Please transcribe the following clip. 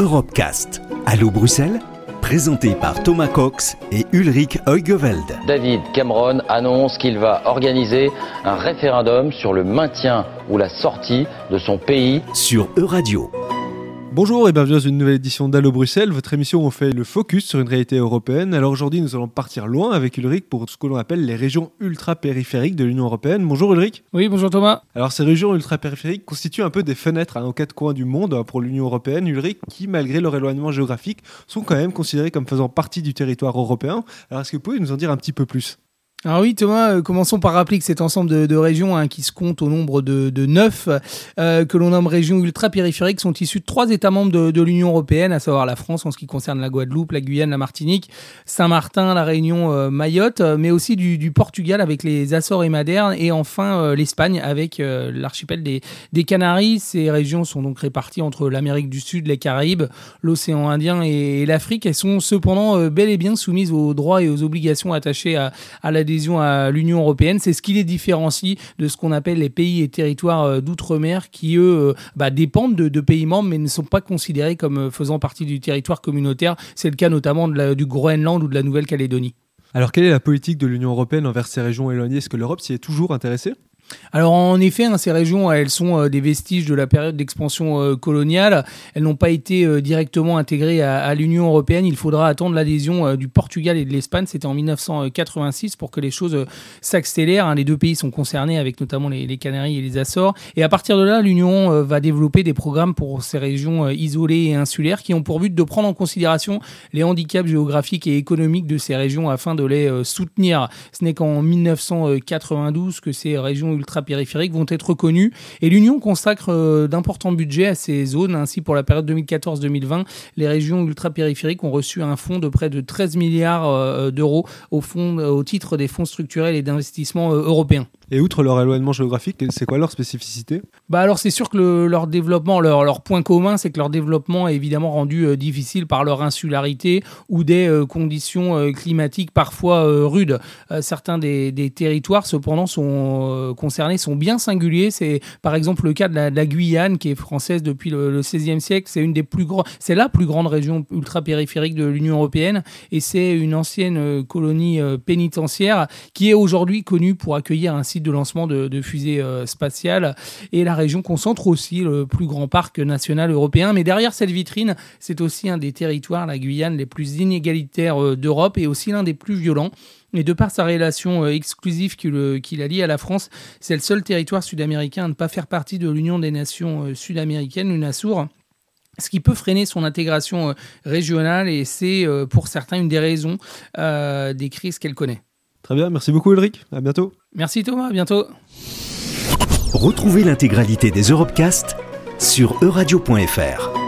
Europecast. Allô Bruxelles? Présenté par Thomas Cox et Ulrich Heugeveld. David Cameron annonce qu'il va organiser un référendum sur le maintien ou la sortie de son pays sur Euradio. Bonjour et bienvenue dans une nouvelle édition d'Allo Bruxelles, votre émission où on fait le focus sur une réalité européenne. Alors aujourd'hui nous allons partir loin avec Ulrich pour ce que l'on appelle les régions ultra-périphériques de l'Union Européenne. Bonjour Ulrich. Oui, bonjour Thomas. Alors ces régions ultra-périphériques constituent un peu des fenêtres à nos quatre coins du monde hein, pour l'Union Européenne. Ulrich, qui malgré leur éloignement géographique sont quand même considérés comme faisant partie du territoire européen. Alors est-ce que vous pouvez nous en dire un petit peu plus? Alors oui Thomas, euh, commençons par rappeler que cet ensemble de, régions hein, qui se comptent au nombre de, de neuf, euh, que l'on nomme régions ultra-périphériques, sont issues de trois États membres de, l'Union européenne, à savoir la France en ce qui concerne la Guadeloupe, la Guyane, la Martinique, Saint-Martin, la Réunion, euh, Mayotte, mais aussi du, Portugal avec les Açores et Madère, et enfin l'Espagne avec l'archipel des, des Canaries. Ces régions sont donc réparties entre l'Amérique du Sud, les Caraïbes, l'océan Indien et, l'Afrique. Elles sont cependant bel et bien soumises aux droits et aux obligations attachées à, à la à l'Union européenne. C'est ce qui les différencie de ce qu'on appelle les pays et territoires euh, d'outre-mer qui, eux, euh, bah, dépendent de, pays membres mais ne sont pas considérés comme euh, faisant partie du territoire communautaire. C'est le cas notamment du Groenland ou de la Nouvelle-Calédonie. Alors, quelle est la politique de l'Union européenne envers ces régions éloignées? Est-ce que l'Europe s'y est toujours intéressée? Alors en effet, hein, ces régions, elles sont euh, des vestiges de la période d'expansion euh, coloniale. Elles n'ont pas été euh, directement intégrées à, l'Union européenne. Il faudra attendre l'adhésion du Portugal et de l'Espagne. C'était en 1986 pour que les choses s'accélèrent. Hein. Les deux pays sont concernés avec notamment les, Canaries et les Açores. Et à partir de là, l'Union va développer des programmes pour ces régions isolées et insulaires qui ont pour but de prendre en considération les handicaps géographiques et économiques de ces régions afin de les soutenir. Ce n'est qu'en 1992 que ces régions ultra-périphériques vont être reconnus et l'Union consacre euh, d'importants budgets à ces zones. Ainsi, pour la période 2014-2020, les régions ultra-périphériques ont reçu un fonds de près de 13 milliards euh, d'euros au, fond, au titre des fonds structurels et d'investissement euh, européens. Et outre leur éloignement géographique, c'est quoi leur spécificité? Bah alors c'est sûr que leur développement, leur, leur point commun, c'est que leur développement est évidemment rendu difficile par leur insularité ou des conditions climatiques parfois rudes. certains des, des, territoires cependant sont concernés sont bien singuliers. C'est par exemple le cas de la, Guyane, qui est française depuis le, XVIe siècle. C'est une des plus grands, c'est la plus grande région ultra périphérique de l'Union européenne, et c'est une ancienne euh, colonie euh, pénitentiaire qui est aujourd'hui connue pour accueillir un site de lancement de, fusées euh, spatiales. Et la région concentre aussi le plus grand parc national européen. Mais derrière cette vitrine, c'est aussi un des territoires, la Guyane, les plus inégalitaires d'Europe et aussi l'un des plus violents. Et de par sa relation euh, exclusive qui, la lie à la France, c'est le seul territoire sud-américain à ne pas faire partie de l'Union des Nations euh, sud-américaines, l'UNASUR ce qui peut freiner son intégration euh, régionale et c'est pour certains une des raisons des crises qu'elle connaît. Très bien, merci beaucoup Ulrich, à bientôt. Merci Thomas, à bientôt. Retrouvez l'intégralité des Europecast sur euradio.fr.